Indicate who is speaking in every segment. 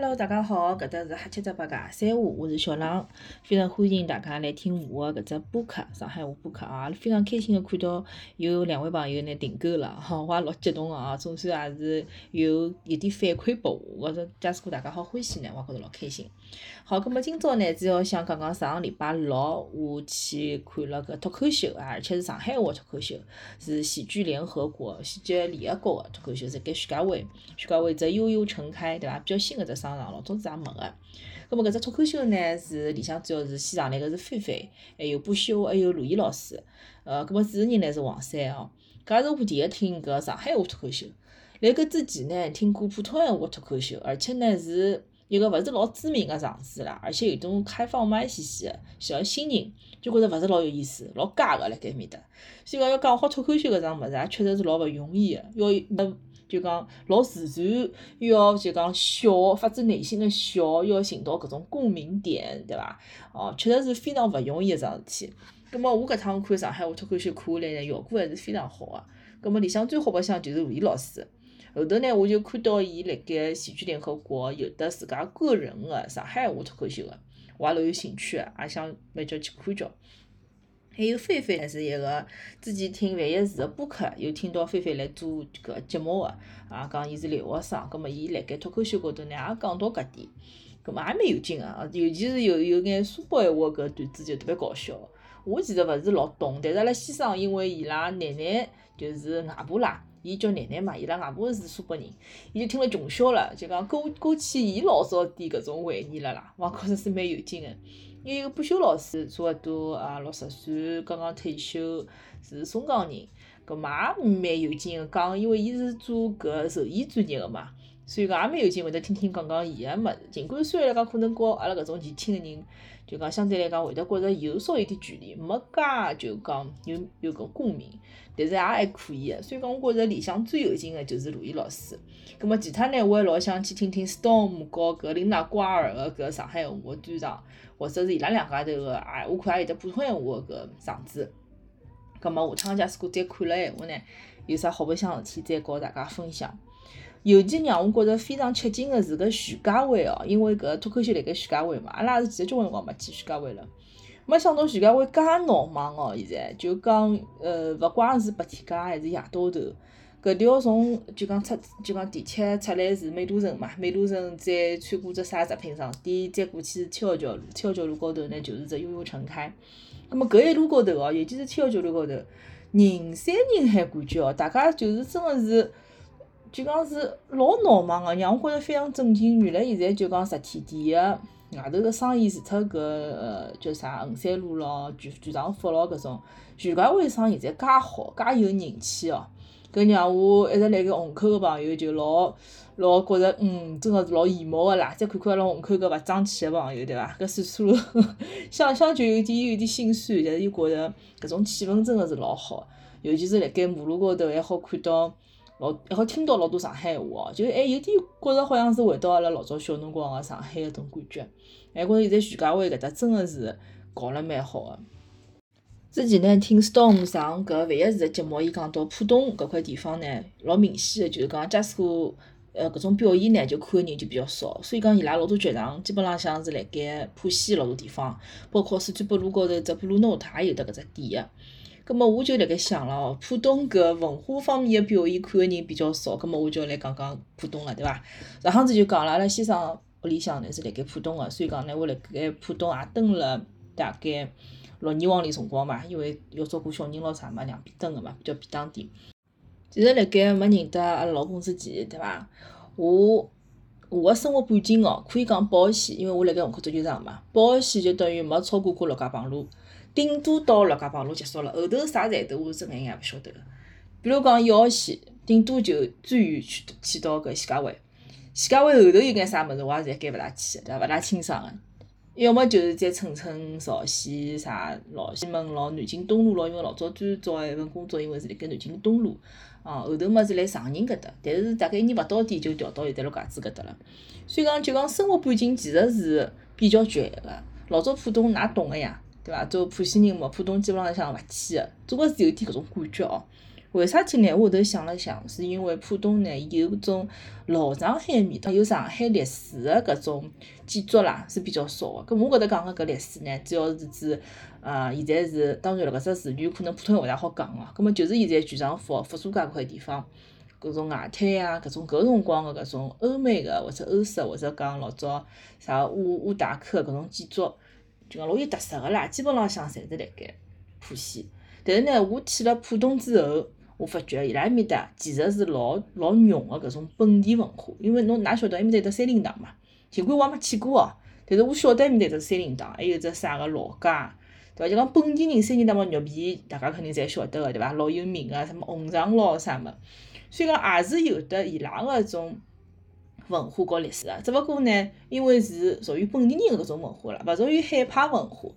Speaker 1: Hello，大家好，搿搭是瞎七只八嘎三胡，我是小浪，非常欢迎大家来听我的搿只播客，上海话播客啊，非常开心的看到有两位朋友呢订购了，哈，我也老激动的啊，总算也是有一点反馈拨我，我说假使果大家好欢喜呢，我觉着老开心。好，葛末今朝呢，主要想讲讲上个礼拜六我去看了个脱口秀啊，而且是上海话脱口秀，是喜剧联合国喜剧联合国个脱口秀，是盖徐家汇，徐家汇只悠悠城开，对伐？比较新个只。商场老早子也没个，葛末搿只脱口秀呢是里向主要是先上来个是菲菲，还有不朽，还有陆毅老师，呃，葛末主持人呢是王山哦，搿是我第一听搿上海话脱口秀，辣搿之前呢听过普通闲话脱口秀，而且呢是一个勿是老知名个场子啦，而且有种开放麦兮兮个，小新人就觉着勿是老有意思，老假个辣盖面搭，所以讲要讲好脱口秀搿桩物事也确实是老勿容易个，要。就讲老自然，又要就讲笑，发自内心的笑，要寻到搿种共鸣点，对伐？哦，确实是非常勿容易一桩事体。葛末我搿趟看上海话脱口秀看下来呢，效果还是非常好个。葛末里向最好白相就是陆毅老师。后头呢，我就看到伊辣盖喜剧联合国有的自家个人个上海话脱口秀个，我也老有兴趣个，也想蛮叫去看叫。还有菲菲呢，是一个之前听万一寺个播客，有听到菲菲来做搿节目个，啊，讲伊是留学生，葛末伊辣盖脱口秀高头呢也讲到搿点，葛末也蛮有劲个，尤其是有有眼苏北闲话搿段子就特别搞笑。我其实勿是老懂，但是阿拉先生因为伊拉奶奶就是外婆啦，伊叫奶奶嘛，伊拉外婆是苏北人，伊就听了穷笑了，就讲勾勾起伊老早点搿种回忆了啦，我觉着是蛮有劲个。有一个不朽老师，差勿多啊六十岁，刚刚退休，是松江人，搿嘛也蛮有劲个讲，因为伊是做搿兽医专业个嘛，所以讲也蛮有劲，会得听听讲讲伊个物事。尽管虽然来讲可能和阿拉搿种年轻个人，就讲相对来讲会得觉着有稍有点距离，没介就讲有有搿共鸣，但是也还可以个。所以讲我觉着里向最有劲个就是陆毅老师。葛末其他呢，我还老想去听听 Storm 和搿琳娜瓜尔个搿上海话专场。或者是伊拉两家头个，啊，我看也有得普通闲话个搿场子。葛末下趟假使果再看了闲话呢，有啥好白相事体再告大家分享。尤其让我觉着非常吃惊个是搿徐家汇哦，因为搿脱口秀辣盖徐家汇嘛，阿拉也是其实交关辰光没去徐家汇了。没想到徐家汇介闹忙哦，现在就讲呃，勿光是白天街还是夜到头。搿条从就讲出就讲地铁出来是美都城嘛，美都城再穿过只啥食品商店，再过去是七号桥路，七号桥路高头呢就是只悠悠城开。葛末搿一路高头哦，尤其是七号桥路高头，人山人海感觉哦，大家就是真个是就讲是老闹忙个，让我觉着非常震惊。原来现在就讲实体店个外头个生意，除脱搿呃叫啥衡山路咯、全全场福咯搿种，徐家汇生意侪介好，介有人气哦。搿让我一直辣盖虹口个朋友就老老觉着，嗯，真个是老羡慕个啦。再看看阿拉虹口搿勿争气个朋友，对伐？搿岁数 想想就有点有点心酸，但是又觉着搿种气氛真个是老好。尤其是辣盖马路高头还好看到老还好听到老多上海话哦，就还有点觉着好像是回到阿拉老早小辰光个上海搿种感觉。还觉着现在徐家汇搿搭真个是搞了蛮好个。之前呢，听 Storm 上搿万一是节目，伊讲到浦东搿块地方呢，老明显个，就是讲假使果呃搿种表演呢，就看个人就比较少，所以讲伊拉老多剧场基本浪向是辣盖浦西老多地方，包括四川北路高头只 Blue Note 也有得搿只店个。葛末我就辣盖想了哦，浦东搿文化方面个表演看个人比较少，葛末我就来讲讲浦东了，对伐？上趟子就讲了，阿拉先生屋里向呢是辣盖浦东个，所以讲呢我辣盖浦东也蹲了大概。六年往里辰光嘛，因为要照顾小人咯啥嘛，两边蹲个嘛，比较便当点。其实辣盖没认得阿拉老公之前，对伐？我我个生活半径哦，可以讲保险，因为我辣盖虹口足球场嘛，保险就等于没超过过陆家浜路，顶多到陆家浜路结束了，后头啥站头我真眼也勿晓得个。比如讲一号线，顶多就最远去去到搿徐家汇，徐家汇后头有眼啥物事，我也是一概勿大去个，对伐？勿大清爽个。要么就是再乘乘绍兴啥老西门咯、南京东路咯，因为老早最早一份工作，因为是辣盖南京东路，哦，后头么是辣长宁搿搭，但是大概一年勿到点就调到现在陆家嘴搿搭了。所以讲就讲生活半径其实是比较局限个。老早浦东㑚懂个呀，对伐？做浦西人嘛，浦东基本浪向勿去个，总归是有点搿种感觉哦。为啥体呢？我后头想了想，是因为浦东呢有种老上海味道，有上海历史的搿种建筑啦是比较少的。搿我搿搭讲个搿历史呢，主要是指，呃，现在是当然了，搿只词语可能普通话勿大好讲哦。葛末就是现在全上福、福苏街块地方，搿种外滩啊，搿种搿辰光个搿种欧美个或者欧式或者讲老早啥乌乌达克搿种建筑，就讲老有特色个啦，基本浪向侪是辣盖浦西。但是呢，我去了浦东之后。我发觉伊拉埃面搭其实是老老浓个搿种本地文化，因为侬哪晓得埃面搭有只三林堂嘛？尽管我也没去过哦，但是我晓得埃面搭有只三林堂，还有只啥个老街，对伐？就讲本地人三林堂嘛，肉皮大家肯定侪晓得个，对伐？老有名个，什么红肠咯啥么？所以讲也是有得伊拉个种文化和历史啊，只勿过呢，因为是属于本地人搿种文化了，勿属于海派文化，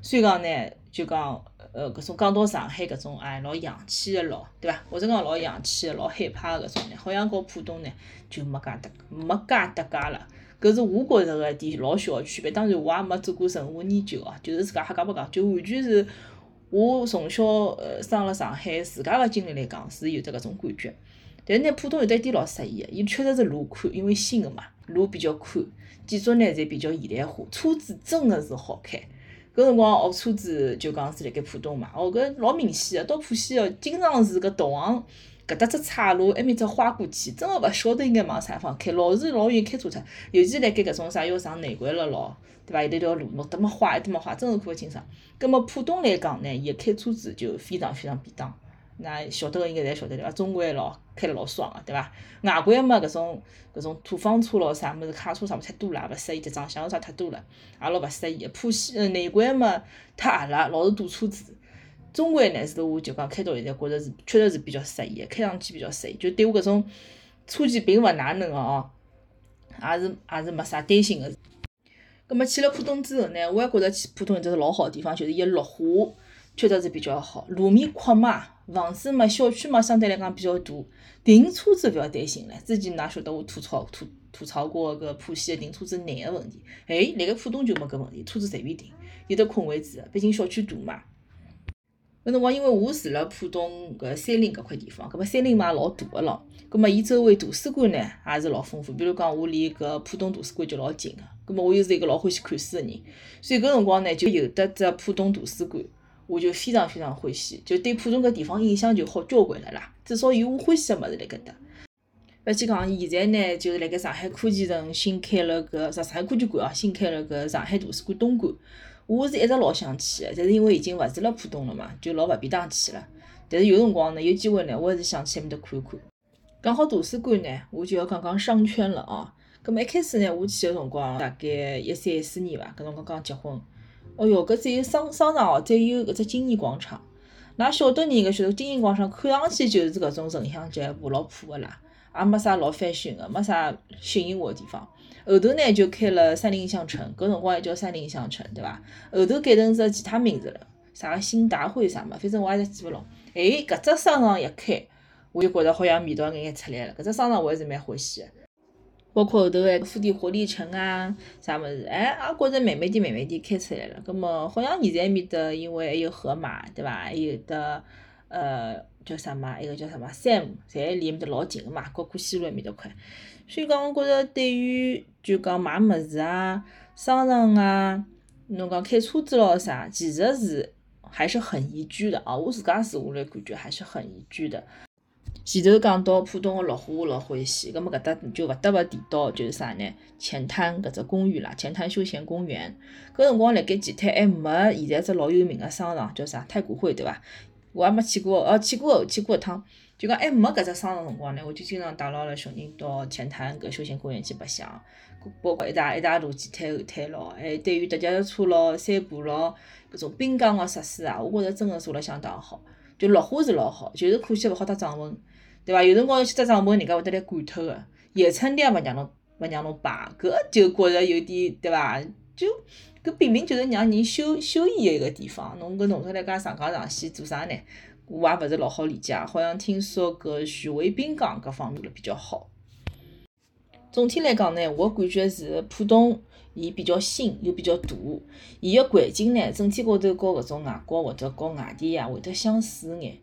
Speaker 1: 所以讲呢，就讲。呃，搿种讲到上海搿种哎，老洋气个咯，对伐？或者讲老洋气个、老海派个搿种呢，好像和浦东呢就没介搭没介搭界了。搿是我觉着个一点老小个区别。当然，我也没做过任何研究哦，就是自家瞎讲白讲，就完全是我从小呃生辣上海自家个经历来讲，是有得搿种感觉。但是呢，浦东有得一点老适意个，伊确实是路宽，因为新个嘛，路比较宽，建筑呢侪比较现代化，车子真个是好开。搿辰光学车子就讲是辣盖浦东嘛，哦搿老明显个，到浦西哦，经常是搿导航搿搭只岔路埃面只花过去，真个勿晓得应该往啥方开，老是老远开错脱，尤其辣盖搿种啥要上内环了咯，对伐？有得条路喏，迭么花，迭么花，真个看勿清爽。葛末浦东来讲呢，伊开车子就非常非常便当。那晓得个应该侪晓得对伐？中环老，开了老爽个对伐？外环嘛，搿种搿种土方车咯，啥物事，卡车啥物事太多了，勿适意，集装箱啥太多了，也老勿适意。浦西呃内环嘛太狭了，老是堵车子。中环呢是我就讲开到现在觉着是确实是比较适意，开上去比较适意，就对我搿种车技并勿哪能个哦，也是也是没啥担心个。葛末去了浦东之后呢，我还觉着去浦东一只老好个地方，就是伊个绿化确实是比较好，路面宽嘛。房子嘛，小区嘛，相对来讲比较大，停车子勿要担心唻。之前㑚晓得我吐槽吐吐槽过搿浦西个停车子难个问题，哎，辣盖浦东就没搿问题，车子随便停，有得空位子毕竟小区大嘛。搿辰光因为我住辣浦东搿三林搿块地方，葛末三林嘛老大个咯，葛末伊周围图书馆呢也是老丰富，比如讲我离搿浦东图书馆就老近个，葛末我又是一个老欢喜看书个人，所以搿辰光呢就有得只浦东图书馆。我就非常非常欢喜，就对浦东搿地方印象就好交关了啦。至少有我欢喜个物事辣搿搭。勿去讲，现在呢，就是辣盖上海科技城新开了搿上海科技馆哦，新开了搿上海图书馆东馆。我是一直老想去个，但是因为已经勿住辣浦东了嘛，就老勿便当去了。但是有辰光呢，有机会呢，我还是想去埃面搭看一看。讲好图书馆呢，我就要讲讲商圈了哦。葛末一开始呢，我去个辰光大概一三四年伐，搿辰光刚结婚。哦哟，搿只有商商场哦，再有搿只金逸广场。㑚晓得人应该晓得，金逸广场看上去就是搿种城乡结合部老破个啦，也没啥老翻新个，没啥吸引我个地方。后头呢就开了三菱乡城，搿辰光还叫三菱乡城，对伐？后头改成只其他名字了，啥个新大汇啥么，反正我也记勿牢。哎，搿只商场一开，我就觉着好像味道眼眼出来了。搿只商场我还是蛮欢喜个。包括后头个富地活力城啊，啥物事，哎，也觉着慢慢点、慢慢点开出来了。葛末好像现在埃面搭，因为还有盒马，对伐？还有得呃叫啥嘛？一个叫啥么？Sam，侪离埃面搭老近个嘛，高科西路埃面搭块。所以讲，我觉着对于就讲买物事啊、商场啊，侬讲开车子咯啥，其实是还是很宜居的啊。我自家住下来感觉还是很宜居的。前头讲到浦东个绿化，我老欢喜，葛末搿搭就勿得勿提到，就是啥呢？前滩搿只公园啦，前滩休闲公园。搿辰光辣盖前滩还没现在只老有名个商场，叫啥太古汇，对伐？我还没去过，哦，去过，去过一趟。就讲还没搿只商场辰光呢，我就经常带牢了小人到前滩搿休闲公园去白相，包括一大一大路前滩后滩咯，还对于踏脚车咯、散步咯，搿种滨江个设施啊，我觉着真个做了相当好。就绿化是老好，就是可惜勿好搭帐篷。对伐？有辰光要去搭帐篷，人家会得来管脱个，野餐垫也勿让侬勿让侬摆，搿就觉着有点对伐？就搿明明就是让人休休闲个一个地方，侬搿弄出来介上纲上线做啥呢？我也勿是老好理解，好像听说搿徐汇滨江搿方面了比较好。总体来讲呢，我感觉是浦东，伊比较新又比较大，伊个环境呢，整体高头和搿种外国或者和外地啊会得相似眼。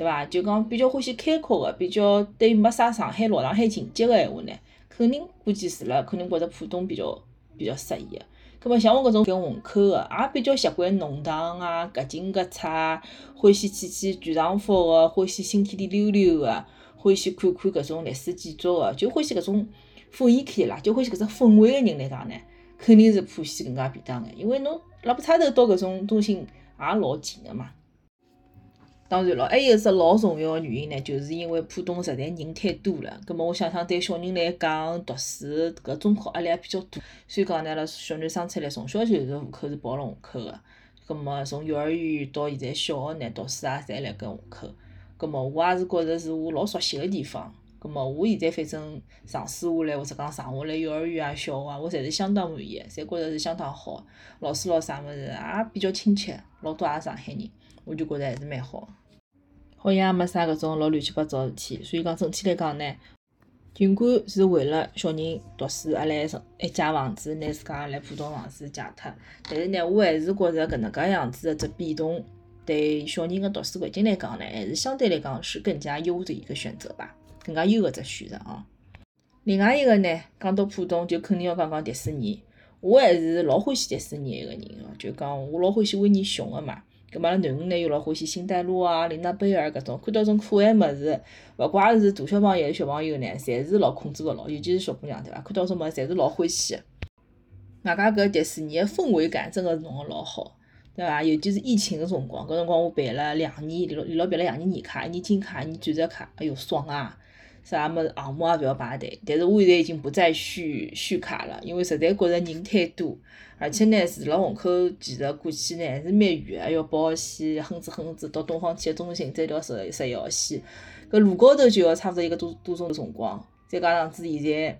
Speaker 1: 对伐？就讲比较欢喜开阔个，比较对没啥上海老上海情节个闲话呢，肯定估计住了，肯定觉着浦东比较比较适宜个。葛末像我搿种跟虹口个，也比较习惯弄堂啊，搿进搿出，欢喜去去剧场福个，欢喜新天地溜溜个，欢喜看看搿种历史建筑个，就欢喜搿种雰囲気啦，就欢喜搿只氛围个人来讲呢，肯定是浦西更加便当眼，因为侬辣浦差头到搿种中心也老近个嘛。当然咯，还有一只老重要个原因呢，就是因为浦东实在人太多了。葛末我想想，对小人来讲，读书搿中考压力也比较大。所以讲呢，阿拉小囡生出来从小就是户口是报了户口个。葛末从幼儿园到现在小学呢，读书也侪辣搿户口。葛末我也是觉着是我老熟悉个地方。葛末我现在反正尝试下来，或者讲上下来幼儿园啊、小学啊，我侪是相当满意，侪觉着是相当好。老师咯啥物事也比较亲切，老多也是上海人，我就觉着还是蛮好。好像也没啥搿种老乱七八糟事体，所以讲整体来讲呢，尽管是为了小人读书阿来成一间房子，拿自家来浦东房子借脱，但是呢，我还是觉着搿能介样子的只变动，对小人个读书环境来讲呢，还是相对来讲是更加优的一个选择吧，更加优个只选择啊。另外一个呢，讲到浦东就肯定要讲讲迪士尼，我还是老欢喜迪士尼一个人哦，就讲我老欢喜维尼熊个嘛。搿么阿拉囡恩呢又老欢喜星黛露啊、琳娜贝尔搿种，看到种可爱物事，勿怪是大小朋友小朋友呢，侪是老控制勿牢，尤其是小姑娘对伐？看到种物事侪是老欢喜个。外加搿迪士尼个氛围感真个是弄个老好，对伐？尤其是疫情个辰光，搿辰光我办了两年，连牢连牢办了两年年卡，一年金卡，一年钻石卡，哎哟爽啊！啥物事项目也勿要排队，但是我现在已经不再续续卡了，因为实在觉着人太多，而且呢住了虹口，其实过去呢还是蛮远，还要跑线，哼哧哼哧到东方体育中心，再调十十一号线，搿路高头就要差勿多一个多多钟头辰光，再加上子现在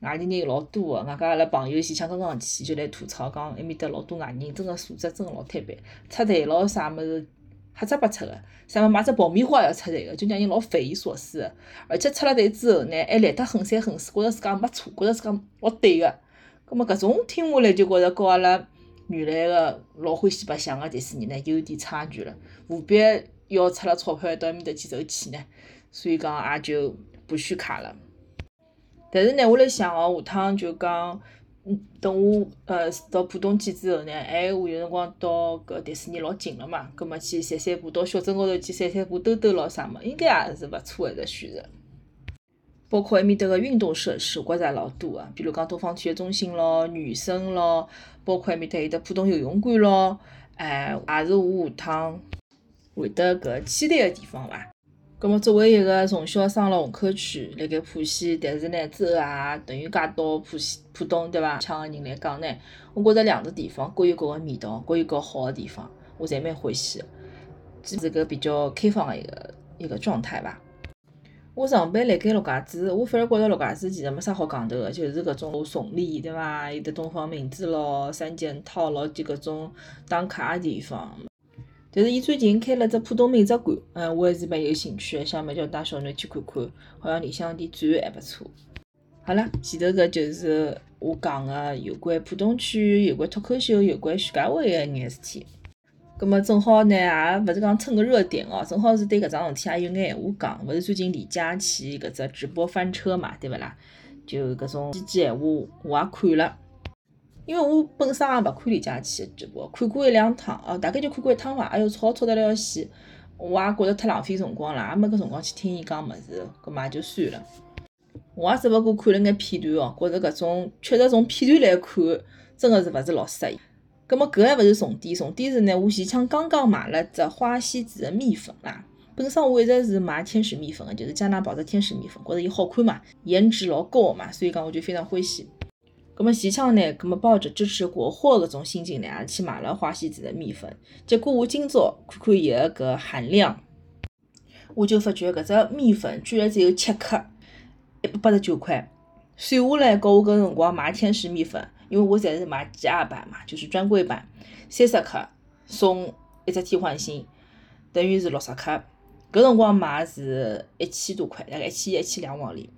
Speaker 1: 外地人老多个，外加阿拉朋友前腔刚刚去就来吐槽讲，埃面搭老多外人，真个素质真个老坍板，插队咯啥物事。瞎七八七个，啥物买只爆米花也要插队个，就让人老匪夷所思个。而且出了队之后呢，还来得横三横四，觉着自家没错，觉着自家老对个。葛末搿种听下来就觉着和阿拉原来个老欢喜白相个迪士尼呢，有点差距了。何必要出了钞票到埃面搭去受气呢？所以讲也就不续卡了。但是呢，我辣想哦，下趟就讲。嗯，等我呃到浦东去之后呢，哎，我有辰光到搿迪士尼老近了嘛，葛末去散散步，到小镇高头去散散步、兜兜咾啥么，应该也是勿错一个选择。包括埃面搭个运动设施，我觉着也老多个，比如讲东方体育中心咯、女生咯，包括埃面搭有得浦东游泳馆咯，哎，也是我下趟会得搿期待个地方伐。葛末作为一个从小生辣虹口区，辣盖浦西，但是呢之后也等于嫁到浦西浦东，对伐？腔个人来讲呢，我觉着两个地方各有各个味道，各有各好个地方，我侪蛮欢喜个，是个比较开放个一个一个状态伐。我上班辣盖陆家嘴，我反而觉着陆家嘴其实没啥好讲头个，就是搿种崇礼，对伐？有得东方明珠咯、三件套咯，就搿种打卡个地方。但是伊最近开了只浦东美术馆，嗯，我还是蛮有兴趣的，想蛮叫带小囡去看看，好像里向点展还不错。好了，前头搿就是我讲个有关浦东区、有关脱口秀、有关徐家汇个眼事体。葛末正好呢，也勿是讲蹭个热点哦，正好是对搿桩事体也有眼闲话讲。勿是最近李佳琦搿只直播翻车嘛，对勿啦？就搿种几句闲话，我也看了。因为我本身也勿看李佳琦个直播，看过一两趟，哦，大概就看过一趟伐。哎哟，吵吵得了死，我也觉着太浪费辰光了，也没搿辰光去听伊讲物事，搿么也就算了。我也只勿过看了眼片段哦，觉着搿种确实从片段来看，真个是勿是老适意。搿么搿还勿是重点，重点是呢，我前腔刚刚买了只花西子个蜜粉啦。本身我一直是买天使蜜粉个，就是加拿大只天使蜜粉，觉着伊好看嘛，颜值老高嘛，所以讲我就非常欢喜。葛么前腔呢？葛么抱着支持国货搿种心情呢，也去买了花西子的蜜粉。结果我今朝看看伊个搿含量，我就发觉搿只蜜粉居然只有七克，一百八十九块。算下来，跟我搿辰光买天使蜜粉，因为我侪是买 GR 版嘛，就是专柜版，三十克送一只替换芯，等于是六十克。搿辰光买是一千多块，大概一千一千两往里。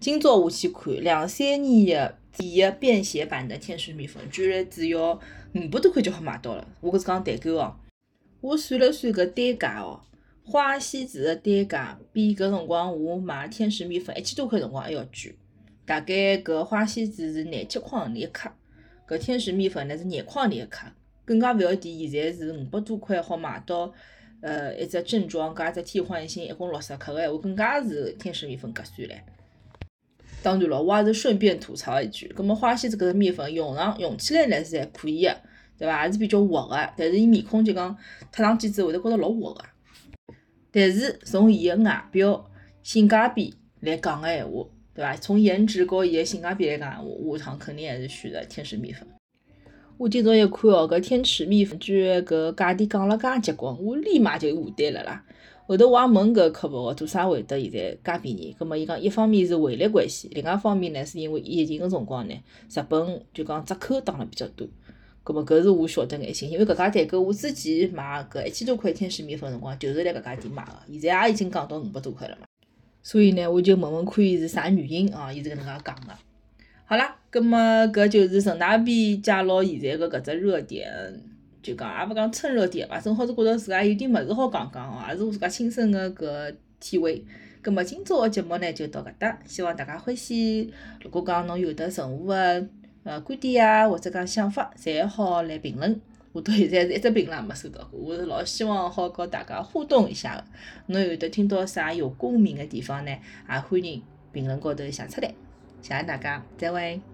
Speaker 1: 今朝我去看两三年的。第一便携版的天使蜜粉居然只要五百多块就好买到了，我搿是讲代购哦。我算了算搿单价哦，花西子个单价比搿辰光我买天使面粉一千多块辰光还要贵。大概搿花西子是廿七块钿一克，搿天使面粉呢是廿块钿一克。更加勿要提，现在是五百多块好买到，呃，一只正装加一只替换芯，一共六十克个闲话，更加是天使面粉合算唻。当然咯，我也是顺便吐槽一句，葛末花西子搿只面粉用上用起来呢是还可以个，对伐？还是比较滑个，但是伊面孔就讲贴上去之后会得觉着老滑个。但是从伊个外表性价比来讲个闲话，对伐？从颜值和伊个性价比来讲，我下趟肯定还是选择天使面粉。我今朝一看哦，搿天池面粉居然搿价钿降了介结棍，我立马就下单了啦。后头我也问搿客服个，做啥会得现在介便宜？葛末伊讲一方面是汇率关系，另外一方面呢是因为疫情个辰光呢，日本就讲折扣打了比较多。葛末搿是我晓得眼心，因为搿家代购我之前买搿一千多块天使面粉辰光，就是辣搿家店买个，现在也已经降到五百多块了嘛。所以呢，我就问问看伊是啥原因啊？伊是搿能介讲个。好啦，葛末搿就是顺大便介绍现在个搿只热点，就讲也勿讲蹭热点伐，正好是觉着自家有点物事好讲讲哦，也是我自家亲身个搿体会。葛末今朝个节目呢就到搿搭，希望大家欢喜。如果讲侬有得任何个呃观点啊，或者讲想法，侪好来评论。我到现在是一只评论也没收到过，我是老希望好和大家互动一下个。侬有得听到啥有共鸣个地方呢？也欢迎评论高头写出来。谢谢大家，再会。